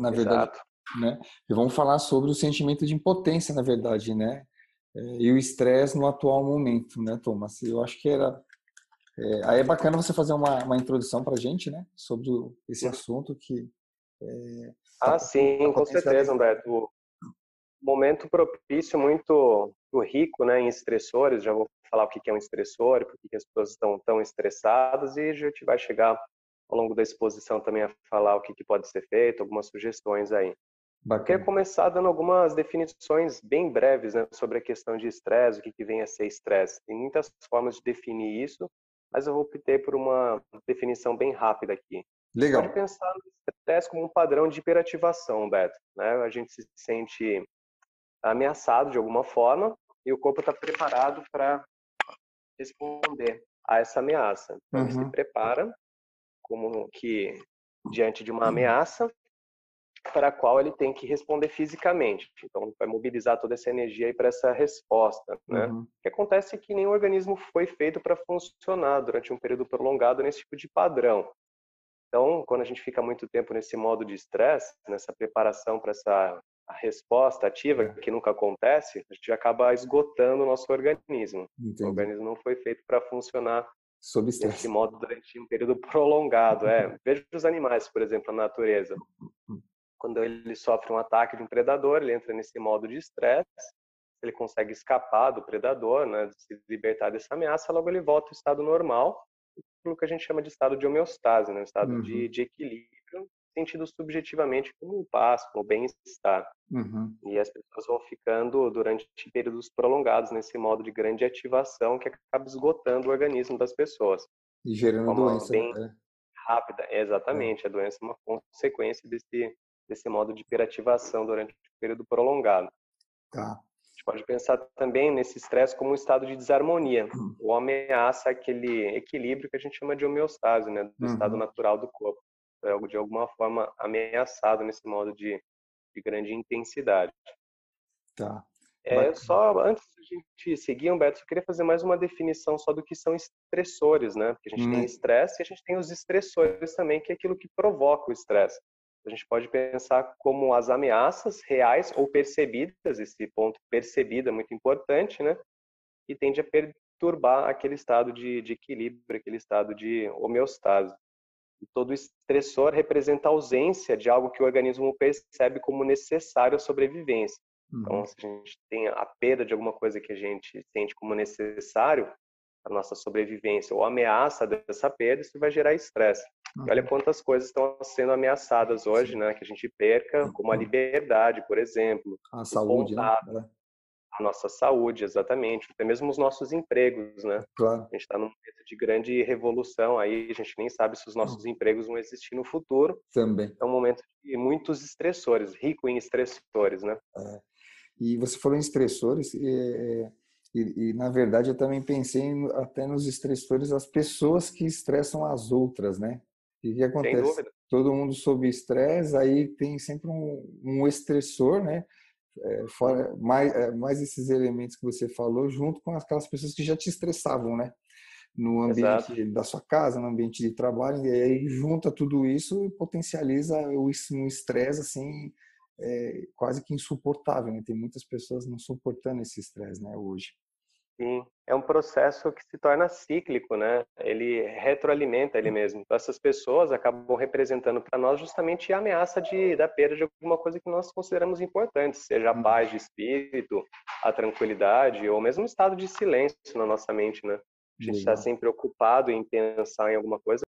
na verdade, Exato. né? E vamos falar sobre o sentimento de impotência, na verdade, né? É, e o estresse no atual momento, né, Thomas? Eu acho que era é, aí é bacana você fazer uma, uma introdução para a gente, né, sobre esse assunto que. É, tá ah, sim, com certeza, Humberto. Momento propício muito, muito rico, né, em estressores. Já vou falar o que é um estressor, por que as pessoas estão tão estressadas e a gente vai chegar ao longo da exposição também a falar o que, que pode ser feito, algumas sugestões aí. Bacana. Eu queria começar dando algumas definições bem breves né, sobre a questão de estresse, o que, que vem a ser estresse. Tem muitas formas de definir isso, mas eu vou optar por uma definição bem rápida aqui. Legal. Pode pensar no estresse como um padrão de hiperativação, Beto. Né? A gente se sente ameaçado de alguma forma e o corpo está preparado para responder a essa ameaça. Então, uhum. ele se prepara como que diante de uma ameaça para a qual ele tem que responder fisicamente. Então, vai mobilizar toda essa energia para essa resposta. Né? Uhum. O que acontece é que nenhum organismo foi feito para funcionar durante um período prolongado nesse tipo de padrão. Então, quando a gente fica muito tempo nesse modo de estresse, nessa preparação para essa resposta ativa, é. que nunca acontece, a gente acaba esgotando o nosso organismo. Entendi. O organismo não foi feito para funcionar Sob estresse. Desse modo durante um período prolongado. É. Veja os animais, por exemplo, na natureza. Quando ele sofre um ataque de um predador, ele entra nesse modo de estresse, ele consegue escapar do predador, né, se libertar dessa ameaça, logo ele volta ao estado normal, aquilo que a gente chama de estado de homeostase, né, estado uhum. de, de equilíbrio, sentido subjetivamente como paz, como bem-estar. Uhum. E as pessoas vão ficando durante períodos prolongados nesse modo de grande ativação que acaba esgotando o organismo das pessoas. E gerando doença. Bem né? rápida, exatamente. É. A doença é uma consequência desse, desse modo de hiperativação durante um período prolongado. Tá. A gente pode pensar também nesse estresse como um estado de desarmonia, uhum. ou ameaça aquele equilíbrio que a gente chama de homeostase, né, do uhum. estado natural do corpo é de alguma forma ameaçado nesse modo de, de grande intensidade. Tá. É, só antes de a gente seguir, Humberto, eu queria fazer mais uma definição só do que são estressores, né? Porque a gente hum. tem estresse e a gente tem os estressores também, que é aquilo que provoca o estresse. A gente pode pensar como as ameaças reais ou percebidas, esse ponto percebido é muito importante, né? E tende a perturbar aquele estado de, de equilíbrio, aquele estado de homeostase. E todo estressor representa a ausência de algo que o organismo percebe como necessário à sobrevivência. Então, uhum. Então, se a gente tem a perda de alguma coisa que a gente sente como necessário para nossa sobrevivência ou ameaça dessa perda, isso vai gerar estresse. Uhum. olha quantas coisas estão sendo ameaçadas hoje, né? Que a gente perca, como a uhum. liberdade, por exemplo. A saúde, né? A nossa saúde, exatamente, até mesmo os nossos empregos, né? Claro. A gente está num momento de grande revolução aí, a gente nem sabe se os nossos uhum. empregos vão existir no futuro. Também. É um momento de muitos estressores, rico em estressores, né? É. E você falou em estressores, e, e, e, na verdade eu também pensei até nos estressores, as pessoas que estressam as outras, né? E o que acontece? Todo mundo sob estresse, aí tem sempre um, um estressor, né? É, fora mais, é, mais esses elementos que você falou, junto com aquelas pessoas que já te estressavam, né? No ambiente Exato. da sua casa, no ambiente de trabalho, e aí junta tudo isso e potencializa o, um estresse assim é, quase que insuportável. Né? Tem muitas pessoas não suportando esse estresse, né? Hoje. Sim, é um processo que se torna cíclico, né? Ele retroalimenta ele mesmo. Então, essas pessoas acabam representando para nós justamente a ameaça de, da perda de alguma coisa que nós consideramos importante, seja a paz de espírito, a tranquilidade, ou mesmo um estado de silêncio na nossa mente, né? A gente está sempre ocupado em pensar em alguma coisa